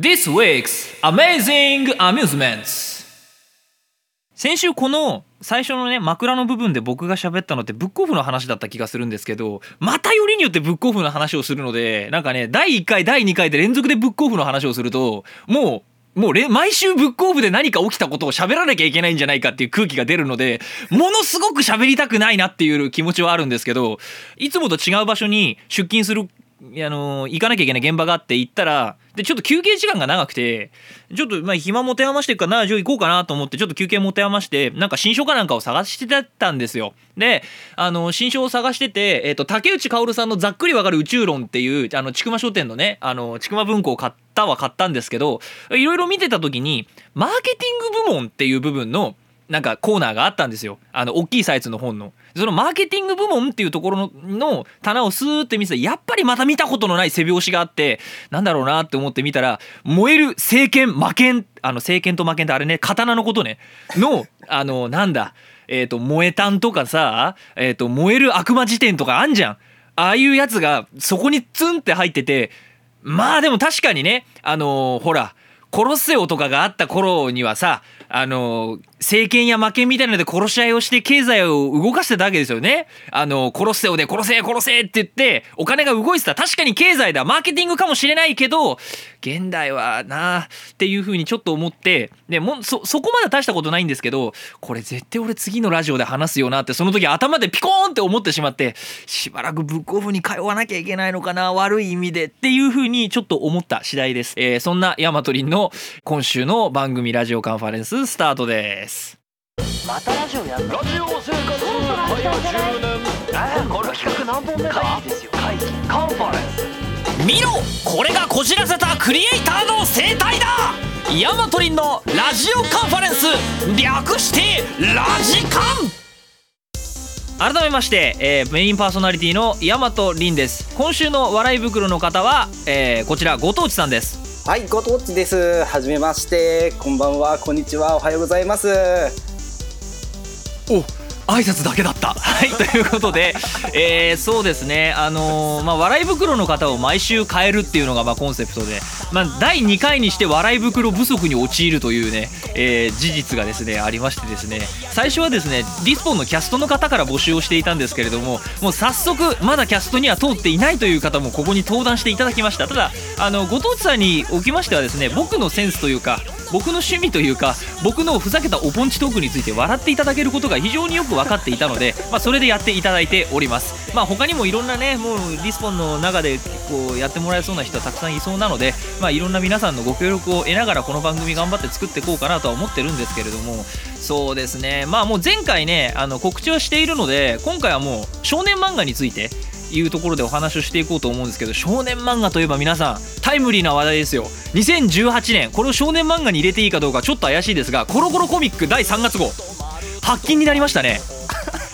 This week's Amazing Amusements. 先週この最初のね枕の部分で僕が喋ったのってブックオフの話だった気がするんですけどまたよりによってブックオフの話をするのでなんかね第1回第2回で連続でブックオフの話をするともうもう毎週ブックオフで何か起きたことを喋らなきゃいけないんじゃないかっていう空気が出るのでものすごく喋りたくないなっていう気持ちはあるんですけどいつもと違う場所に出勤するあの行かなきゃいけない現場があって行ったらでちょっと休憩時間が長くてちょっとまあ暇持て余してるからじゃあ行こうかなと思ってちょっと休憩持て余してなんか新書かなんかを探してたんですよ。であの新書を探してて、えーと、竹内薫さんの「ざっくりわかる宇宙論」っていうあの千曲書店のねあの千曲文庫を買ったは買ったんですけどいろいろ見てた時にマーケティング部門っていう部分のなんかコーナーがあったんですよ。あの大きいサイズの本の。そのマーケティング部門っていうところの棚をスーって見てやっぱりまた見たことのない背拍子があってなんだろうなって思って見たら燃える政権魔剣あの政権と魔剣ってあれね刀のことね。のあのなんだえっ、ー、と燃えたんとかさえ、ー、と燃える悪魔辞典とかあんじゃん。ああいうやつがそこにツンって入っててまあでも確かにねあのー、ほらコロッセオとかがあった頃にはさあの政権や負けみたいなので殺し合いをして経済を動かしてたわけですよね。あの殺せよで殺せ殺せって言ってお金が動いてた確かに経済だマーケティングかもしれないけど現代はなあっていうふうにちょっと思ってでもそそこまで大したことないんですけどこれ絶対俺次のラジオで話すよなってその時頭でピコーンって思ってしまってしばらくブックオフに通わなきゃいけないのかな悪い意味でっていうふうにちょっと思った次第です。えー、そんなヤマトリンの今週の番組ラジオカンファレンススタートですまたラジオやるのラジオ生活会話10年えー、この企画何本目だ会議ですよ。会議カンファレンス。見ろこれがこじらせたクリエイターの生態だ。ヤマトリンのラジオカンファレンス。略してラジカン。改めまして、えー、メインパーソナリティの大和凛です。今週の笑い袋の方は、えー、こちらご当地さんです。はいご当地です。はじめまして。こんばんは。こんにちは。おはようございます。お挨拶だけだった。はいということで、えー、そうですね。あのー、まあ笑い袋の方を毎週変えるっていうのがまあコンセプトで、まあ、第2回にして笑い袋不足に陥るというね、えー、事実がですねありましてですね。最初はですねディスポンのキャストの方から募集をしていたんですけれどももう早速まだキャストには通っていないという方もここに登壇していただきました。ただあのご当地さんにおきましてはですね僕のセンスというか僕の趣味というか僕のふざけたおポンチトークについて笑っていただけることが非常によく分かっていたので、まあ、それでやっていただいております。まあ他にもいろんなねもうリスポンの中でこうやってもらえそうな人はたくさんいそうなので、まあ、いろんな皆さんのご協力を得ながらこの番組頑張って作っていこうかなとは思ってるんですけれども。そうですね。まあもう前回ねあの告知はしているので今回はもう少年漫画についていうところでお話をしていこうと思うんですけど少年漫画といえば皆さんタイムリーな話題ですよ。2018年これを少年漫画に入れていいかどうかちょっと怪しいですがコロコロコミック第3月号。発禁になりましたね。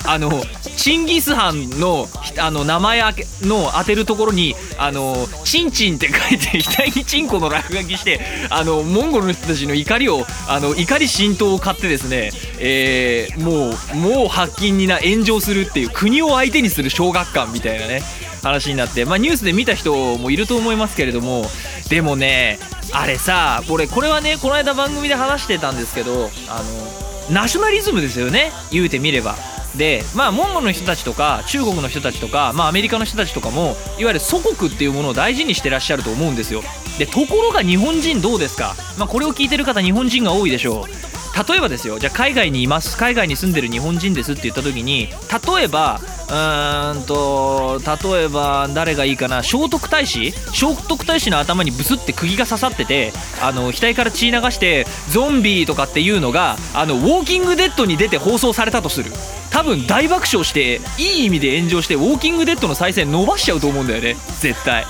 あのチンギス・ハンのあの名前の当てるところに「あのチンチン」って書いて額にチンコの落書きしてあのモンゴルの人たちの怒りをあの怒り浸透を買ってですね、えー、もうもう発禁にな炎上するっていう国を相手にする小学館みたいなね話になって、まあ、ニュースで見た人もいると思いますけれどもでもねあれさこれこれはねこの間番組で話してたんですけどあのナショナリズムですよね言うてみれば。でまあモンゴルの人たちとか中国の人たちとか、まあ、アメリカの人たちとかもいわゆる祖国っていうものを大事にしてらっしゃると思うんですよ。でところが日本人どうですか、まあ、これを聞いてる方日本人が多いでしょう。例えばですよじゃあ海外にいます海外に住んでる日本人ですって言った時に例えばうーんと例えば誰がいいかな聖徳太子？聖徳太子の頭にブスって釘が刺さっててあの額から血流してゾンビとかっていうのがあのウォーキングデッドに出て放送されたとする。多分大爆笑していい意味で炎上してウォーキングデッドの再生伸ばしちゃうと思うんだよね。絶対。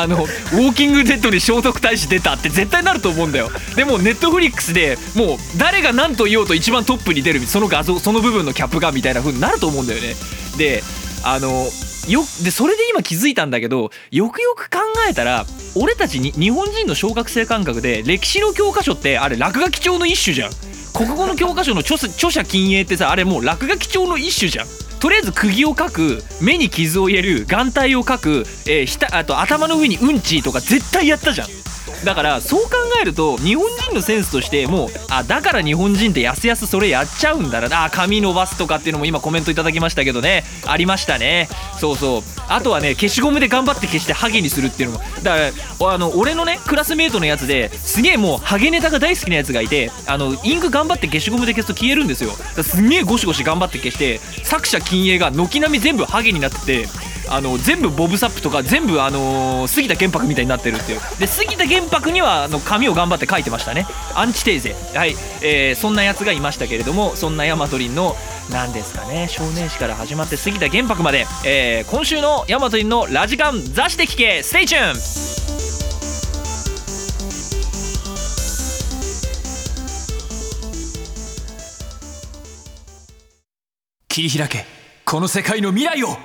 あのウォーキングデッドに聖徳太子出たって絶対なると思うんだよ。でもネットフリックスでもう誰が何と言おうと一番トップに出るその画像その部分のキャップがみたいな風になると思うんだよね。であのよでそれで今気づいたんだけどよくよく考えたら俺たちに日本人の小学生感覚で歴史の教科書ってあれ落書き帳の一種じゃん。国語の教科書の著著者禁影ってさあれもう落書き帳の一種じゃん。とりあえず釘を描く目に傷を入れる眼帯を描く、えー、あと頭の上にうんちとか絶対やったじゃん。だからそう考えると日本人のセンスとしてもうあだから日本人ってやすやすそれやっちゃうんだな。あ髪伸ばすとかっていうのも今コメントいただきましたけどね。ありましたね。そうそう。あとはね消しゴムで頑張って消してハゲにするっていうのも。だからあの俺のねクラスメートのやつですげえもうハゲネタが大好きなやつがいてあのインク頑張って消しゴムで消すと消えるんですよ。すげえゴシゴシ頑張って消して作者近影が軒並み全部ハゲになっててあの全部ボブサップとか全部あの杉田玄白みたいになってるっていう。で杉田玄白にはあの紙を頑張って書いてましたね。アンチテーゼ。はい、えーそんなやつがいましたけれどもそんなヤマトリンの何ですかね少年誌から始まって杉田玄白まで、えー今週のヤマトリンのラジカン雑誌で聞け stay tuned。切り開けこの世界の未来を。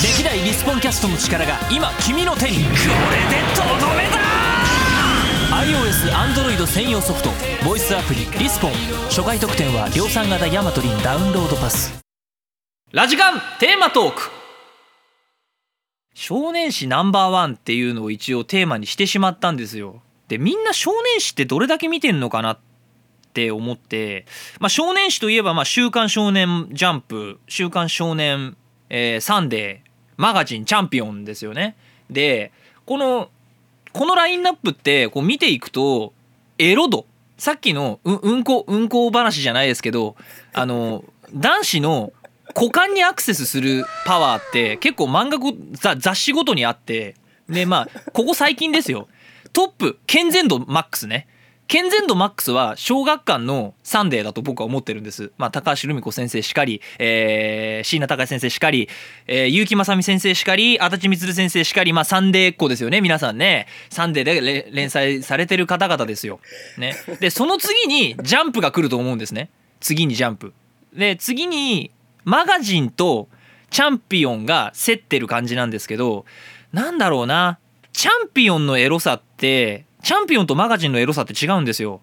歴代リスポンキャストの力が今君の手にこれでとどめだ iOS、Android 専用ソフトボイスアプリリスポン初回特典は量産型ヤマトリンダウンロードパスラジカンテーマトーク少年誌ナンバーワンっていうのを一応テーマにしてしまったんですよ。でみんな少年誌ってどれだけ見てんのかなって思って、まあ、少年誌といえば、まあ、週刊少年ジャンプ週刊少年、えーサンデーマガジンチャンピオンですよね。でこのこのラインナップってこう見ていくとエロ度。さっきのううんこうんこ話じゃないですけどあの男子の股間にアクセスするパワーって結構漫画ご雑誌ごとにあって。でまあここ最近ですよ。トップ健全度マックスね。健全度マックスは小学館のサンデーだと僕は思ってるんです。まあ、高橋留美子先生しかり、えー、椎名高志先生しかり、えー、ゆうきまさみ先生しかり、あだち充先生しかり、まあ、サンデーっ子ですよね、皆さんね。サンデーで連載されてる方々ですよ。ね。で、その次にジャンプが来ると思うんですね。次にジャンプ。で、次にマガジンとチャンピオンが競ってる感じなんですけど、なんだろうな。チャンピオンのエロさって、チャンピオンとマガジンのエロさって違うんですよ。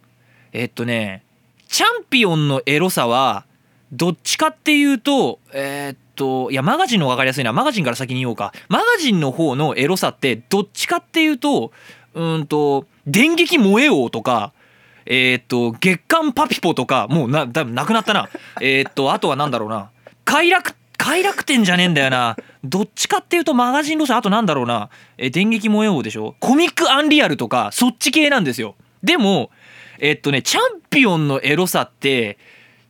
えっとね、チャンピオンのエロさは、どっちかっていうと、えーっと、いや、マガジンの方が分かりやすいな。マガジンから先に言おうか。マガジンの方のエロさって、どっちかっていうと、うんと、電撃萌え王とか、えーっと、月刊パピポとか、もうな、だいぶなくなったな。えーっと、あとはなんだろうな。快楽、快楽天じゃねえんだよな。どっちかっていうとマガジン路線、あとなんだろうな。え電撃萌え王でしょ？コミックアンリアルとか、そっち系なんですよ。でも、えっとね、チャンピオンのエロさって、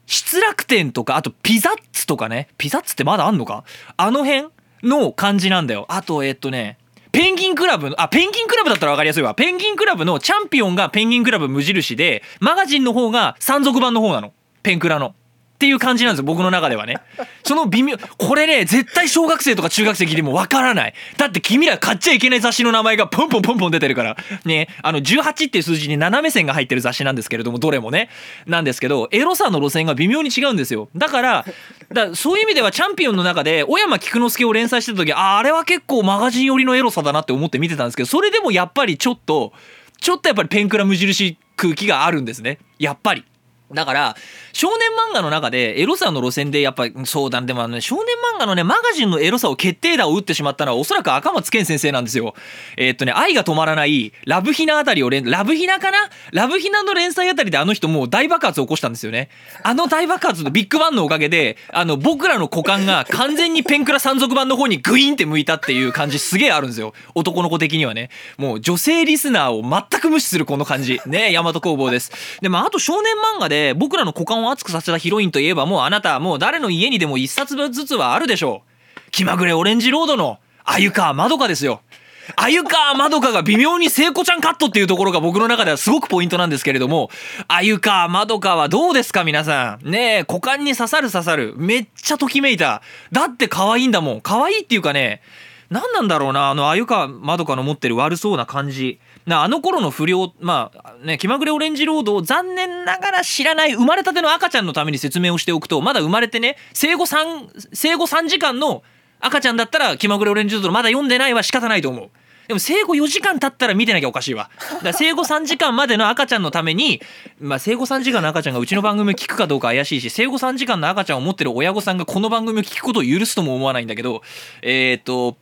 失楽天とか、あとピザッツとかね。ピザッツってまだあんのか？あの辺の感じなんだよ。あと、えっとね、ペンギンクラブ、あ、ペンギンクラブだったら分かりやすいわ。ペンギンクラブのチャンピオンがペンギンクラブ無印で、マガジンの方が山賊版の方なの。ペンクラの。っていう感じなんですよ、僕の中ではね。その微妙、これね、絶対小学生とか中学生聞いても分からない。だって君ら買っちゃいけない雑誌の名前がポンポンポンポン出てるから。ね、あの、18っていう数字に斜め線が入ってる雑誌なんですけれども、どれもね。なんですけど、エロさの路線が微妙に違うんですよ。だから、だからそういう意味ではチャンピオンの中で、小山菊之助を連載してた時、あ、あれは結構マガジン寄りのエロさだなって思って見てたんですけど、それでもやっぱりちょっと、ちょっとやっぱりペンクラ無印空気があるんですね。やっぱり。だから少年漫画の中でエロさの路線でやっぱそうだでもあのね少年漫画のねマガジンのエロさを決定打を打ってしまったのはおそらく赤松健先生なんですよ。えーっとね愛が止まらないラブヒナあたりを連ラブヒナかな？ラブヒナの連載あたりであの人もう大爆発を起こしたんですよね。あの大爆発のビッグバンのおかげであの僕らの股間が完全にペンクラ山賊版の方にグイーンって向いたっていう感じすげえあるんですよ。男の子的にはね。もう女性リスナーを全く無視するこの感じ。ね大和工房です。でもあと少年漫画でで僕らの股間を熱くさせたヒロインといえばもうあなたはもう誰の家にでも一冊分ずつはあるでしょう。気まぐれオレンジロードの鮎川まどかですよ。鮎川まどかが微妙に聖子ちゃんカットっていうところが僕の中ではすごくポイントなんですけれども、鮎川まどかはどうですか皆さん。ねえ、股間に刺さる刺さる。めっちゃときめいた。だって可愛いんだもん。可愛いっていうかね、何なんだろうな、あの鮎川まどかの持ってる悪そうな感じ。なあの頃の不良、まあね、気まぐれオレンジロードを残念ながら知らない生まれたての赤ちゃんのために説明をしておくと、まだ生まれてね、生後3、生後3時間の赤ちゃんだったら気まぐれオレンジロードまだ読んでないは仕方ないと思う。でも生後4時間経ったら見てなきゃおかしいわ。だから生後3時間までの赤ちゃんのために、まあ生後3時間の赤ちゃんがうちの番組を聞くかどうか怪しいし、生後3時間の赤ちゃんを持ってる親御さんがこの番組を聞くことを許すとも思わないんだけど、えーと、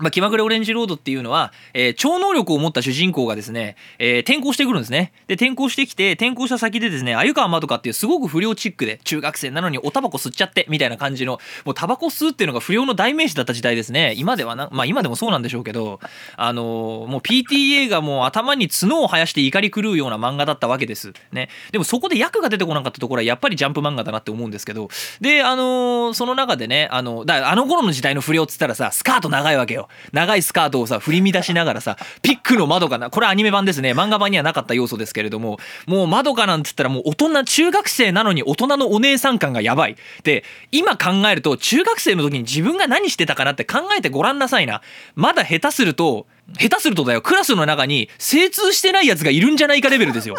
まあ、気まぐれオレンジロードっていうのは、えー超能力を持った主人公がですね、えー転校してくるんですね。で、転校してきて、転校した先でですね、鮎川まどかっていうすごく不良チックで、中学生なのにおタバコ吸っちゃって、みたいな感じの、もうタバコ吸うっていうのが不良の代名詞だった時代ですね。今ではな、まあ今でもそうなんでしょうけど、あのーもう PTA がもう頭に角を生やして怒り狂うような漫画だったわけです。ね。でもそこで役が出てこなかったところはやっぱりジャンプ漫画だなって思うんですけど、で、あのーその中でね、あの、だあの頃の時代の不良っつったらさ、スカート長いわけよ。長いスカートをさ、振り乱しながらさ、ピックの窓かな、これアニメ版ですね。漫画版にはなかった要素ですけれども、もう窓かなんつったらもう大人、中学生なのに大人のお姉さん感がやばい。で、今考えると、中学生の時に自分が何してたかなって考えてごらんなさいな。まだ下手すると、下手するとだよ、クラスの中に精通してないやつがいるんじゃないかレベルですよ。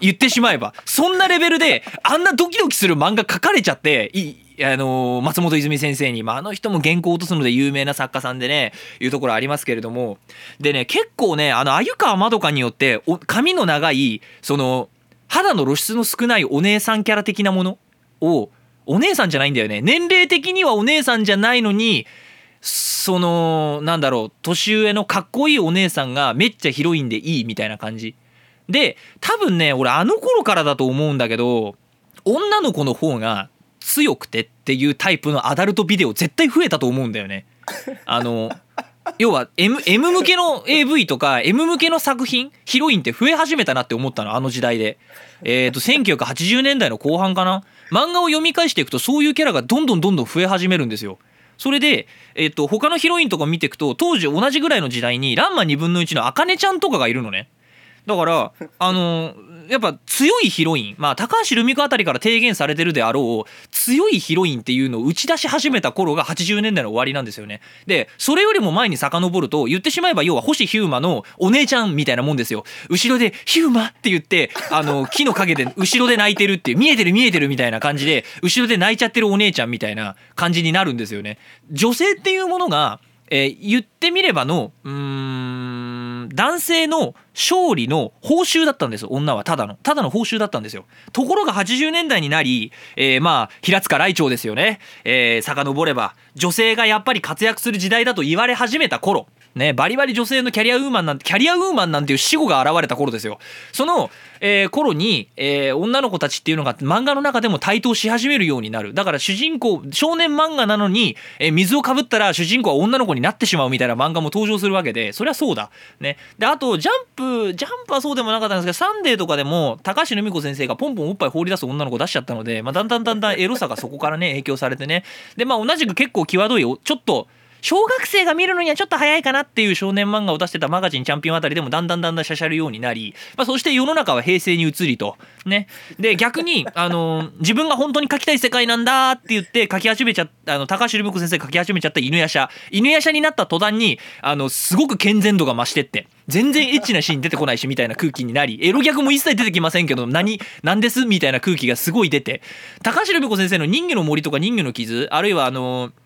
言ってしまえばそんなレベルであんなドキドキする漫画書かれちゃっていあの松本泉先生に、まあ、あの人も原稿を落とすので有名な作家さんでねいうところありますけれども。でね結構ねあの鮎川まどかによってお髪の長いその肌の露出の少ないお姉さんキャラ的なものをお姉さんじゃないんだよね。年齢的にはお姉さんじゃないのにそのなんだろう年上のかっこいいお姉さんがめっちゃヒロインでいいみたいな感じ。で多分ね俺あの頃からだと思うんだけど女の子の方が強くてっていうタイプのアダルトビデオ絶対増えたと思うんだよね。あの要は M, M 向けの AV とか M 向けの作品ヒロインって増え始めたなって思ったのあの時代で。えっ、と1980年代の後半かな漫画を読み返していくとそういうキャラがどんどんどんどん増え始めるんですよ。それで、えっと他のヒロインとか見ていくと当時同じぐらいの時代に「ランマ2分の1」のあかねちゃんとかがいるのね。だからあのやっぱ強いヒロインまあ高橋留美子あたりから提言されてるであろう強いヒロインっていうのを打ち出し始めた頃が80年代の終わりなんですよねでそれよりも前に遡ると言ってしまえば要は星ヒューマのお姉ちゃんみたいなもんですよ後ろで「ヒューマ!」って言ってあの 木の陰で後ろで泣いてるっていう見えてる見えてるみたいな感じで後ろで泣いちゃってるお姉ちゃんみたいな感じになるんですよね女性っていうものがえー言ってみればのうーん男性の勝利の報酬だったんですよ女は。ただの。ただの報酬だったんですよ。ところが80年代になり、えーまあ平塚雷鳥ですよね、えー、遡れば女性がやっぱり活躍する時代だと言われ始めた頃。ね、バリバリ女性のキャリアウーマンなんてキャリアウーマンなんていう死語が現れた頃ですよ。その、えー頃に、えー女の子たちっていうのが漫画の中でも台頭し始めるようになる。だから主人公少年漫画なのに、えー水をかぶったら主人公は女の子になってしまうみたいな漫画も登場するわけでそりゃそうだ。ね。であとジャンプジャンプはそうでもなかったんですけどサンデーとかでも高橋留美子先生がポンポンおっぱい放り出す女の子出しちゃったので、まあ、だんだんだんだんエロさがそこからね影響されてね。でまあ同じく結構際どいちょっと小学生が見るのにはちょっと早いかなっていう少年漫画を出してたマガジンチャンピオンあたりでもだんだんだんだんしゃしゃるようになり、まあ、そして世の中は平成に移りとね。で逆に、あのー自分が本当に描きたい世界なんだって言って描き始めちゃったあの高橋留美子先生が描き始めちゃった犬夜叉。犬夜叉になった途端にあのすごく健全度が増してって全然エッチなシーン出てこないしみたいな空気になりエロギャグも一切出てきませんけど何何ですみたいな空気がすごい出て。高橋留美子先生の人魚の森とか人魚の傷あるいはあのー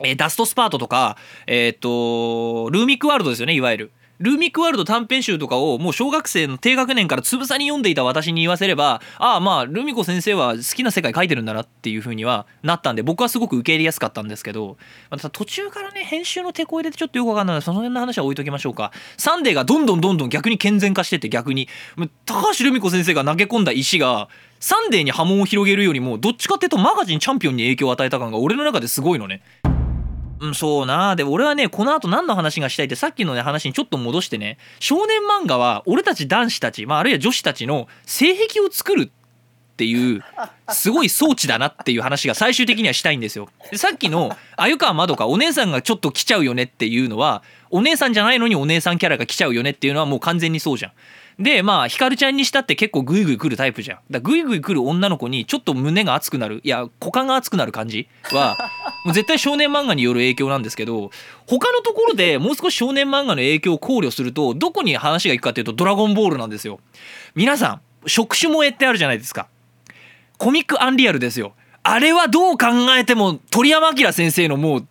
えーダストスパートとか、えーっと、ルーミックワールドですよね、いわゆる。ルーミックワールド短編集とかをもう小学生の低学年からつぶさに読んでいた私に言わせればああまあ留美子先生は好きな世界書いてるんだなっていう風にはなったんで僕はすごく受け入れやすかったんですけどまた途中からね編集のテコ入れでちょっとよくわかんないのでその辺の話は置いときましょうかサンデーがどんどんどんどん逆に健全化してて逆に高橋留美子先生が投げ込んだ石がサンデーに波紋を広げるよりもどっちかっていうとマガジンチャンピオンに影響を与えた感が俺の中ですごいのね。うん、そうなで俺はねこの後何の話がしたいってさっきのね話にちょっと戻してね少年漫画は俺たち男子たち、まあ、あるいは女子たちの性癖を作るっていうすごい装置だなっていう話が最終的にはしたいんですよ。でさっきの鮎川まどかお姉さんがちょっと来ちゃうよねっていうのはお姉さんじゃないのにお姉さんキャラが来ちゃうよねっていうのはもう完全にそうじゃん。でまあひかるちゃんにしたって結構グイグイ来るタイプじゃん。だグイグイ来る女の子にちょっと胸が熱くなるいや股間が熱くなる感じは もう絶対少年漫画による影響なんですけど他のところでもう少し少年漫画の影響を考慮するとどこに話がいくかっていうと「ドラゴンボール」なんですよ。皆さん触手萌えってあるじゃないですか。コミックアンリアルですよ。あれはどう考えても鳥山明先生のもう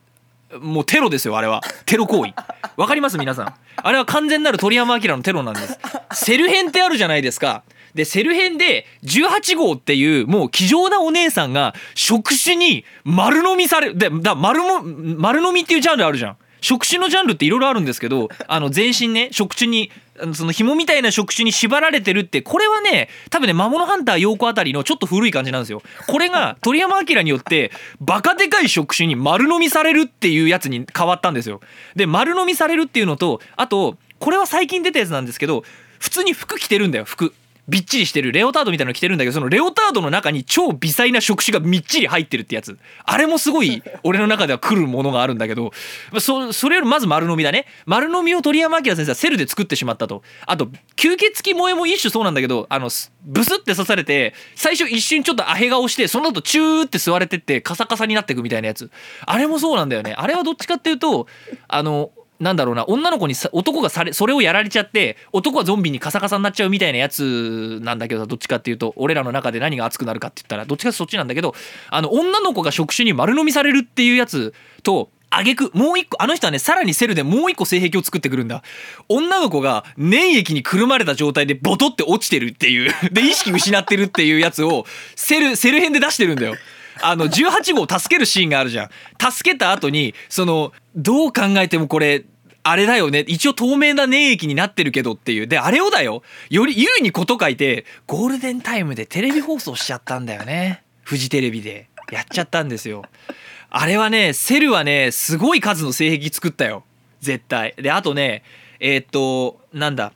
もうテロですよあれは。テロ行為。わかります？皆さん。あれは完全なる鳥山明のテロなんです。セル編ってあるじゃないですか。でセル編で18号っていうもう気丈なお姉さんが触手に丸飲みされでだ丸も丸飲みっていうジャンルあるじゃん。触手のジャンルっていろいろあるんですけどあの全身ね触手にその紐みたいな触手に縛られてるってこれはね多分ね魔物ハンター陽子あたりのちょっと古い感じなんですよ。これが鳥山明によってバカでかい触手に丸飲みされるっていうやつに変わったんですよ。で丸飲みされるっていうのとあとこれは最近出たやつなんですけど普通に服着てるんだよ服。びっちりしてるレオタードみたいなの着てるんだけどそのレオタードの中に超微細な触手がみっちり入ってるってやつ。あれもすごい俺の中では来るものがあるんだけどそそれよりまず丸飲みだね。丸飲みを鳥山明先生はセルで作ってしまったと。あと吸血鬼萌えも一種そうなんだけどあのブスって刺されて最初一瞬ちょっとアヘ顔してその後チューって吸われてってカサカサになってくみたいなやつ。あれもそうなんだよね。あれはどっちかっていうとあのなんだろうな女の子にさ男がされそれをやられちゃって男はゾンビにカサカサになっちゃうみたいなやつなんだけどどっちかっていうと俺らの中で何が熱くなるかって言ったらどっちかってそっちなんだけどあの女の子が触手に丸飲みされるっていうやつと挙句もう一個あの人はねさらにセルでもう一個性癖を作ってくるんだ。女の子が粘液にくるまれた状態でボトって落ちてるっていう で意識失ってるっていうやつをセルセル編で出してるんだよ。あの18号を助けるシーンがあるじゃん。助けた後にそのどう考えてもこれあれだよね。一応透明な粘液になってるけどっていう。であれをだよ。より優にこと書いてゴールデンタイムでテレビ放送しちゃったんだよね。フジテレビで。やっちゃったんですよ。あれはねセルはねすごい数の性癖作ったよ。絶対。であとねえーっとなんだ。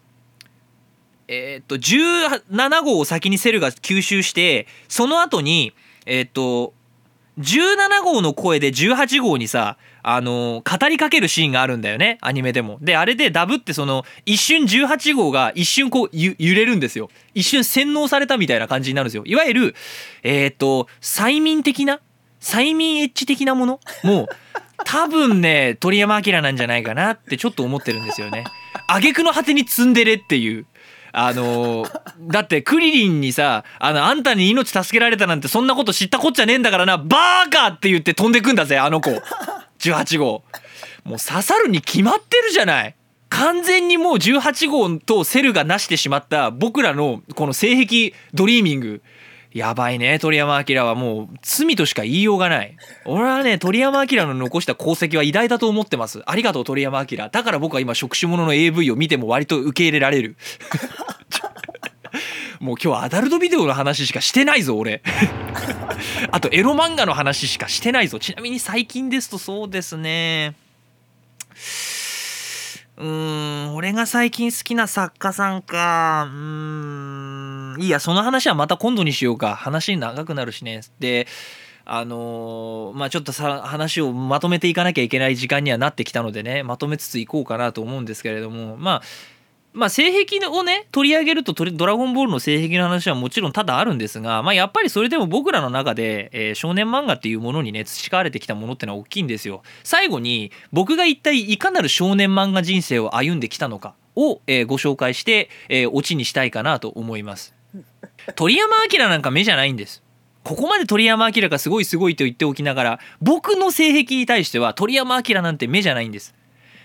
えーっと17号を先にセルが吸収してその後にえーっと17号の声で18号にさあの語りかけるシーンがあるんだよねアニメでも。であれでダブってその一瞬18号が一瞬こう揺れるんですよ。一瞬洗脳されたみたいな感じになるんですよ。いわゆるえーっと催眠的な催眠エッジ的なもの？も多分ね鳥山明なんじゃないかなってちょっと思ってるんですよね。挙句の果てにツンデレっていう。あのだってクリリンにさあのあんたに命助けられたなんてそんなこと知ったこっちゃねえんだからなバーカって言って飛んでくんだぜあの子。18号。もう刺さるに決まってるじゃない。完全にもう18号とセルがなしてしまった僕らのこの性癖ドリーミング。やばいね鳥山明はもう罪としか言いようがない。俺はね鳥山明の残した功績は偉大だと思ってます。ありがとう鳥山明。だから僕は今触手物の AV を見ても割と受け入れられる。もう今日はアダルトビデオの話しかしてないぞ俺。あとエロ漫画の話しかしてないぞ。ちなみに最近ですとそうですね。うーん俺が最近好きな作家さんか。うーん。いやその話はまた今度にしようか話長くなるしねであのーまあちょっとさ話をまとめていかなきゃいけない時間にはなってきたのでねまとめつついこうかなと思うんですけれどもまあまあ性癖をね取り上げるとドラゴンボールの性癖の話はもちろん多々あるんですが、まあ、やっぱりそれでも僕らの中で、えー少年漫画っていうものにね培われてきたものってのは大きいんですよ。最後に僕が一体いかなる少年漫画人生を歩んできたのかを、えーご紹介して、えーオチにしたいかなと思います。鳥山明なんか目じゃないんです。ここまで鳥山明がすごいすごいと言っておきながら僕の性癖に対しては鳥山明なんて目じゃないんです。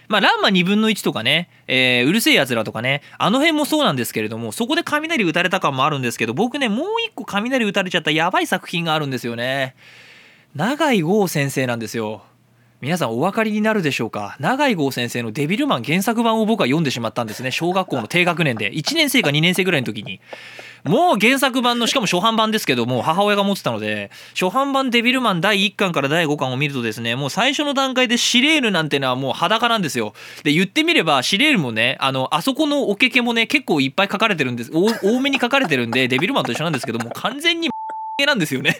まあ、ランマ2分の1とかね、えーうるせえやつらとかね、あの辺もそうなんですけれども、そこで雷打たれた感もあるんですけど、僕ね、もう一個雷打たれちゃったやばい作品があるんですよね。永井豪先生なんですよ。皆さんお分かりになるでしょうか？永井豪先生のデビルマン原作版を僕は読んでしまったんですね。小学校の低学年で。1年生か2年生ぐらいの時に。もう原作版のしかも初版版ですけども母親が持ってたので初版版デビルマン第1巻から第5巻を見るとですねもう最初の段階でシレールなんてのはもう裸なんですよ。で言ってみればシレールもねあのあそこのおけけもね結構いっぱい書かれてるんです。多めに書かれてるんでデビルマンと一緒なんですけども完全になんですよね。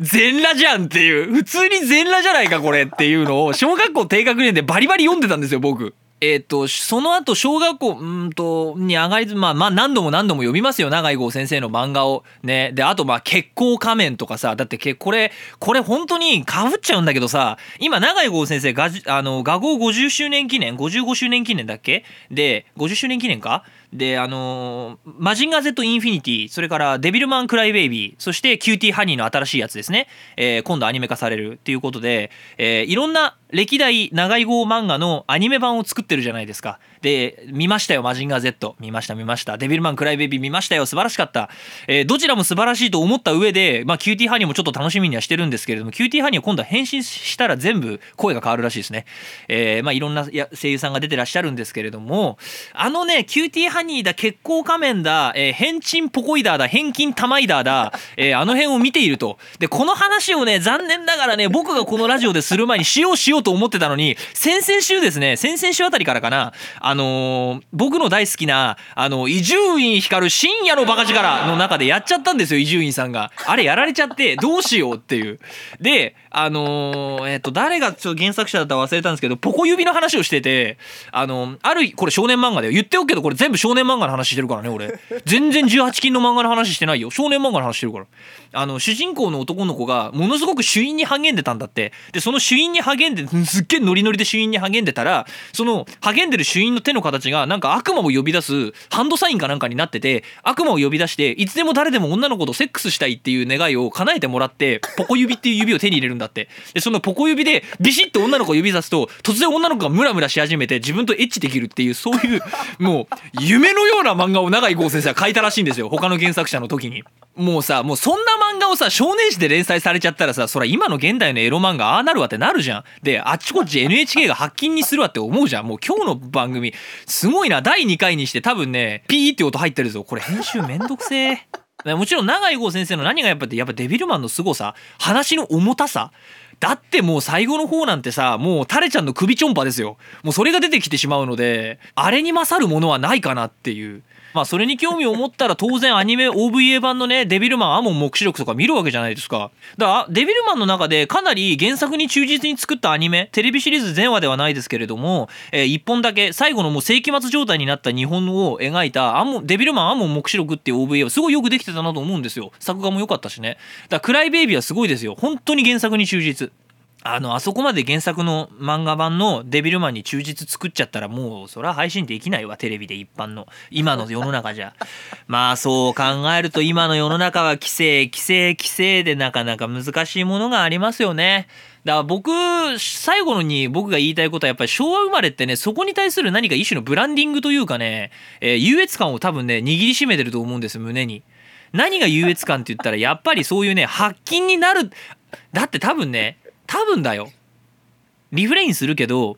全裸じゃんっていう普通に全裸じゃないかこれっていうのを小学校低学年でバリバリ読んでたんですよ僕。えっ、とその後小学校うんとに上がりまあまあ何度も何度も読みますよ永井豪先生の漫画を。ね。であとまあ結構仮面とかさだってけこれこれ本当にかぶっちゃうんだけどさ今永井豪先生があの画業50周年記念55周年記念だっけ？で50周年記念か？であのーマジンガー Z インフィニティそれからデビルマンクライベイビーそしてキューティーハニーの新しいやつですね、えー今度アニメ化されるっていうことで、えーいろんな歴代永井豪漫画のアニメ版を作ってるじゃないですか。で見ましたよマジンガー Z 見ました見ました。デビルマンクライベビー見ましたよ。素晴らしかった、えーどちらも素晴らしいと思った上で、まあ、キューティーハニーもちょっと楽しみにはしてるんですけれどもキューティーハニーは今度は変身したら全部声が変わるらしいですね、えーまあ、いろんな声優さんが出てらっしゃるんですけれどもあのねキューティーハニーだけっこう仮面だ、えー、へんちんポコイダーだ変筋タマイダーだ、えーあの辺を見ていると。でこの話をね残念ながらね僕がこのラジオでする前にしようしようと思ってたのに先々週ですね先々週あたりからかなあのー僕の大好きなあの伊集院光深夜のバカ力の中でやっちゃったんですよ伊集院さんが。あれやられちゃってどうしようっていう。であのーえっ、と誰がちょっと原作者だったか忘れたんですけどポコ指の話をしててあのあるこれ少年漫画だよ。言っておくけどこれ全部少年漫画の話してるからね俺。全然18禁の漫画の話してないよ。少年漫画の話してるから。あの主人公の男の子がものすごく主因に励んでたんだって。でその主因に励んですっげえノリノリで主因に励んでたらその励んでる主因の手の形がなんか悪魔を呼び出すハンドサインかなんかになってて悪魔を呼び出していつでも誰でも女の子とセックスしたいっていう願いを叶えてもらってポコ指っていう指を手に入れるんだって。でそのポコ指でビシッと女の子を指さすと突然女の子がムラムラし始めて自分とエッチできるっていうそういう もう夢のような漫画を永井豪先生は書いたらしいんですよ。他の原作者の時に。もうさもうそんな漫画をさ少年誌で連載されちゃったらさそりゃ今の現代のエロ漫画ああなるわってなるじゃん。であっちこっち NHK が発禁にするわって思うじゃん。もう今日の番組すごいな。第2回にして多分ねピーって音入ってるぞ。これ編集めんどくせえ。もちろん永井豪先生の何がやっぱってやっぱデビルマンの凄さ話の重たさ。だってもう最後の方なんてさもうタレちゃんの首ちょんぱですよ。もうそれが出てきてしまうのであれに勝るものはないかなっていう。まあそれに興味を持ったら当然アニメ OVA 版のねデビルマンアモン目視録とか見るわけじゃないですか。だからデビルマンの中でかなり原作に忠実に作ったアニメテレビシリーズ全話ではないですけれども、え1本だけ最後のもう世紀末状態になった日本を描いたアモンデビルマンアモン目視録っていう OVA はすごいよくできてたなと思うんですよ。作画も良かったしね。だからクライベイビーはすごいですよ。本当に原作に忠実。あのあそこまで原作の漫画版のデビルマンに忠実作っちゃったらもうそれは配信できないわテレビで一般の。今の世の中じゃ。まあそう考えると今の世の中は規制規制規制でなかなか難しいものがありますよね。だから僕最後に僕が言いたいことはやっぱり昭和生まれってねそこに対する何か一種のブランディングというかね、えー優越感を多分ね握りしめてると思うんです胸に。何が優越感って言ったらやっぱりそういうね発禁になる。だって多分ね多分だよリフレインするけど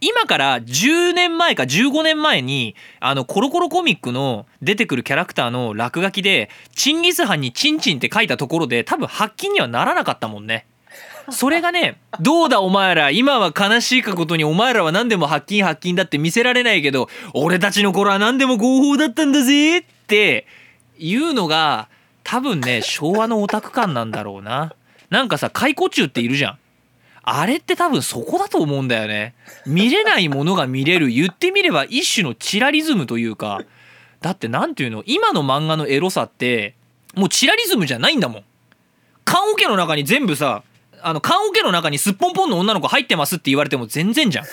今から10年前か15年前にあのコロコロコミックの出てくるキャラクターの落書きでチンギス・ハンにチンチンって書いたところで多分発禁にはならなかったもんね。それがね どうだお前ら今は悲しいかことにお前らは何でも発禁発禁だって見せられないけど俺たちの頃は何でも合法だったんだぜっていうのが多分ね昭和のオタク感なんだろうな。なんかさ解雇中っているじゃん。あれって多分そこだと思うんだよね。見れないものが見れる言ってみれば一種のチラリズムというかだって何ていうの？今の漫画のエロさってもうチラリズムじゃないんだもん。棺桶の中に全部さあの棺桶の中にすっぽんぽんの女の子入ってますって言われても全然じゃん。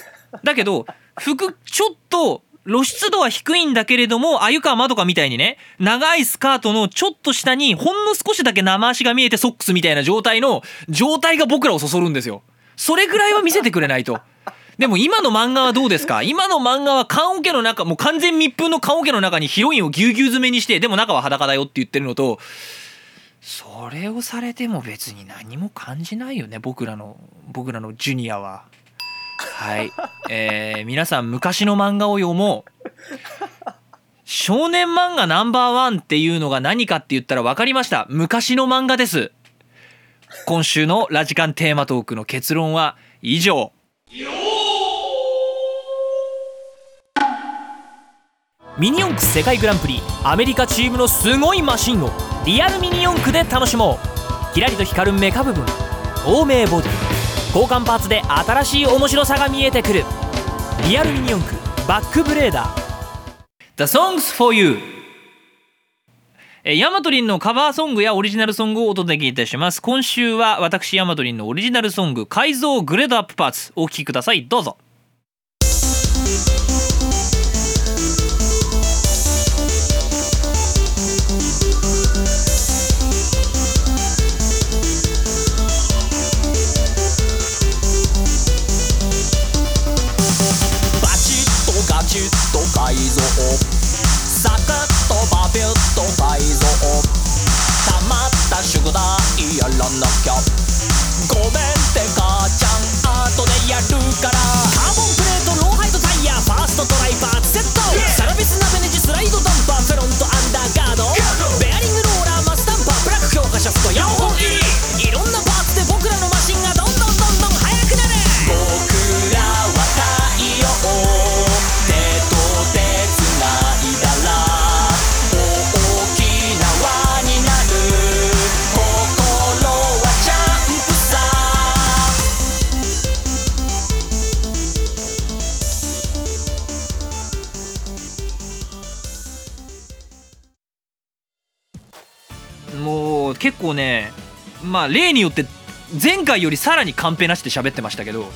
だけど服ちょっと露出度は低いんだけれども鮎川まどかみたいにね長いスカートのちょっと下にほんの少しだけ生足が見えてソックスみたいな状態の状態が僕らをそそるんですよ。それぐらいは見せてくれないと。でも今の漫画はどうですか？今の漫画は棺桶の中もう完全密封の棺桶の中にヒロインをぎゅうぎゅう詰めにしてでも中は裸だよって言ってるのとそれをされても別に何も感じないよね僕らの僕らのジュニアは。はい、えー皆さん昔の漫画を読もう。少年漫画ナンバーワンっていうのが何かって言ったら分かりました昔の漫画です今週のラジカンテーマトークの結論は以上。ミニ四駆世界グランプリアメリカチームのすごいマシンをリアルミニ四駆で楽しもう。キラリと光るメカ部分透明ボディ。交換パーツで新しい面白さが見えてくる。リアルミニ四駆バックブレーダー。The Songs for You えーヤマトリンのカバーソングやオリジナルソングをお届けいたします。今週は私ヤマトリンのオリジナルソング改造グレードアップパーツお聴きください。どうぞ。とパピュッと倍増。たまった宿題やらなきゃ。ごめんって母ちゃん後でやるから。カーボンプレートローハイドタイヤ。ファーストドライバーセット。サラビス鍋ネジスライドダンパーフェロントアンダーガード。構ねまあ例によって前回よりさらにカンペなしで喋ってましたけど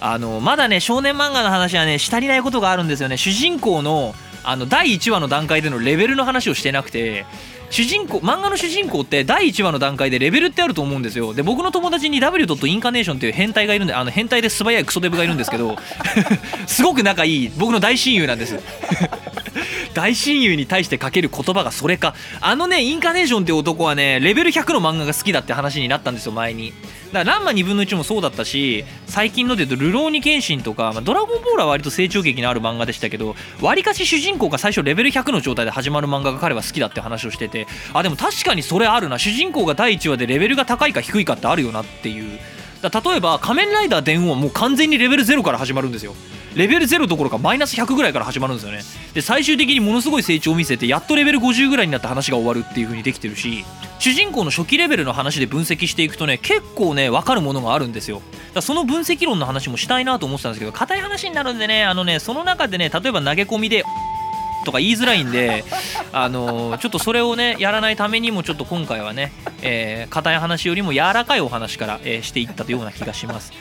あのまだね少年漫画の話はねしたりないことがあるんですよね。主人公のあの第1話の段階でのレベルの話をしてなくて主人公漫画の主人公って第1話の段階でレベルってあると思うんですよ。で僕の友達に W. インカネーションっていう変態がいるんであの変態で素早いクソデブがいるんですけど すごく仲いい僕の大親友なんです。大親友に対してかける言葉がそれか。あのねインカネーションっていう男はねレベル100の漫画が好きだって話になったんですよ前に。だからランマ2分の1もそうだったし最近ので言うと「流浪に剣心」とか、まあ、ドラゴンボールは割と成長劇のある漫画でしたけどわりかし主人公が最初レベル100の状態で始まる漫画が彼は好きだって話をしててあでも確かにそれあるな。主人公が第1話でレベルが高いか低いかってあるよなっていう。だ例えば「仮面ライダー電王」はもう完全にレベル0から始まるんですよ。レベル0どころかマイナス100ぐらいから始まるんですよね。で最終的にものすごい成長を見せてやっとレベル50ぐらいになった話が終わるっていう風にできてるし主人公の初期レベルの話で分析していくとね結構ね分かるものがあるんですよ。だその分析論の話もしたいなと思ってたんですけど硬い話になるんでねあのねその中でね例えば投げ込みでとか言いづらいんで、あのちょっとそれをねやらないためにもちょっと今回はね、えー硬い話よりも柔らかいお話から、えーしていったというような気がします。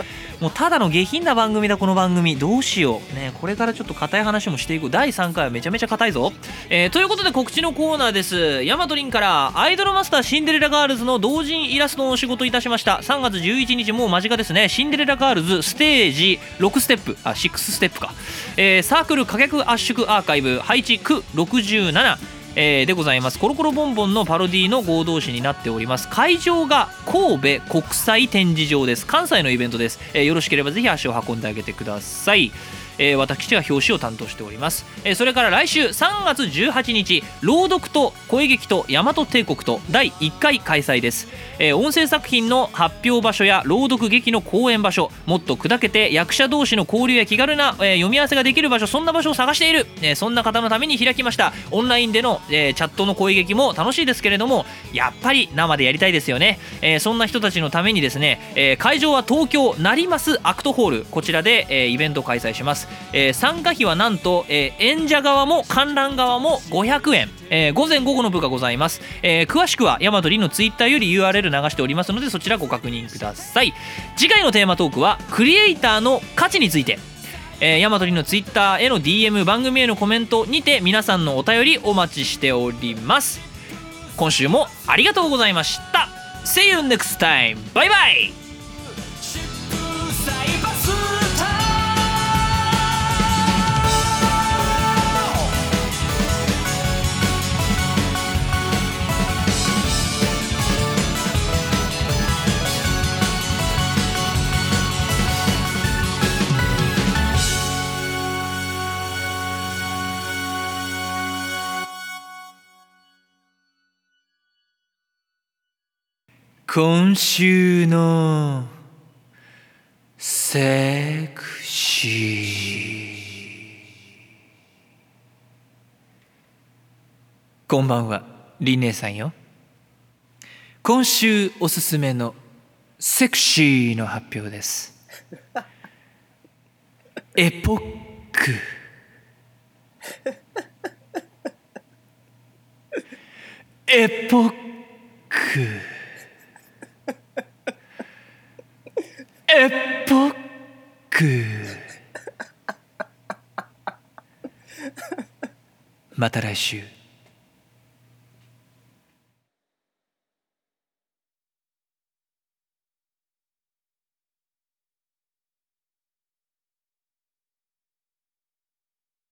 もうただの下品な番組だこの番組。どうしよう。ねこれからちょっと硬い話もしていこう第3回はめちゃめちゃ硬いぞ、えーということで告知のコーナーです。ヤマトリンからアイドルマスターシンデレラガールズの同人イラストのお仕事いたしました。3月11日もう間近ですね。シンデレラガールズステージ6ステップ。あ6ステップか、えーサークル可逆圧縮アーカイブ配置区67えーでございます。コロコロボンボンのパロディの合同誌になっております。会場が神戸国際展示場です。関西のイベントです、えーよろしければぜひ足を運んであげてください。えー私が表紙を担当しております、えーそれから来週3月18日朗読と声劇と大和帝国と第1回開催です、えー音声作品の発表場所や朗読劇の公演場所もっと砕けて役者同士の交流や気軽な、えー読み合わせができる場所そんな場所を探している、えーそんな方のために開きました。オンラインでの、えーチャットの声劇も楽しいですけれどもやっぱり生でやりたいですよね、えーそんな人たちのためにですね、えー会場は東京成増アクトホール。こちらで、えーイベント開催します、えー参加費はなんと、えー演者側も観覧側も500円、えー午前午後の部がございます、え詳しくはヤマトリのツイッターより URL 流しておりますのでそちらご確認ください。次回のテーマトークはクリエイターの価値について。えー、ヤマトリのツイッターへの DM 番組へのコメントにて皆さんのお便りお待ちしております。今週もありがとうございました。See you next time! バイバイ今週のセクシーこんばんはリン姉さんよ。今週おすすめのセクシーの発表です。エポック。エポックエポック。また来週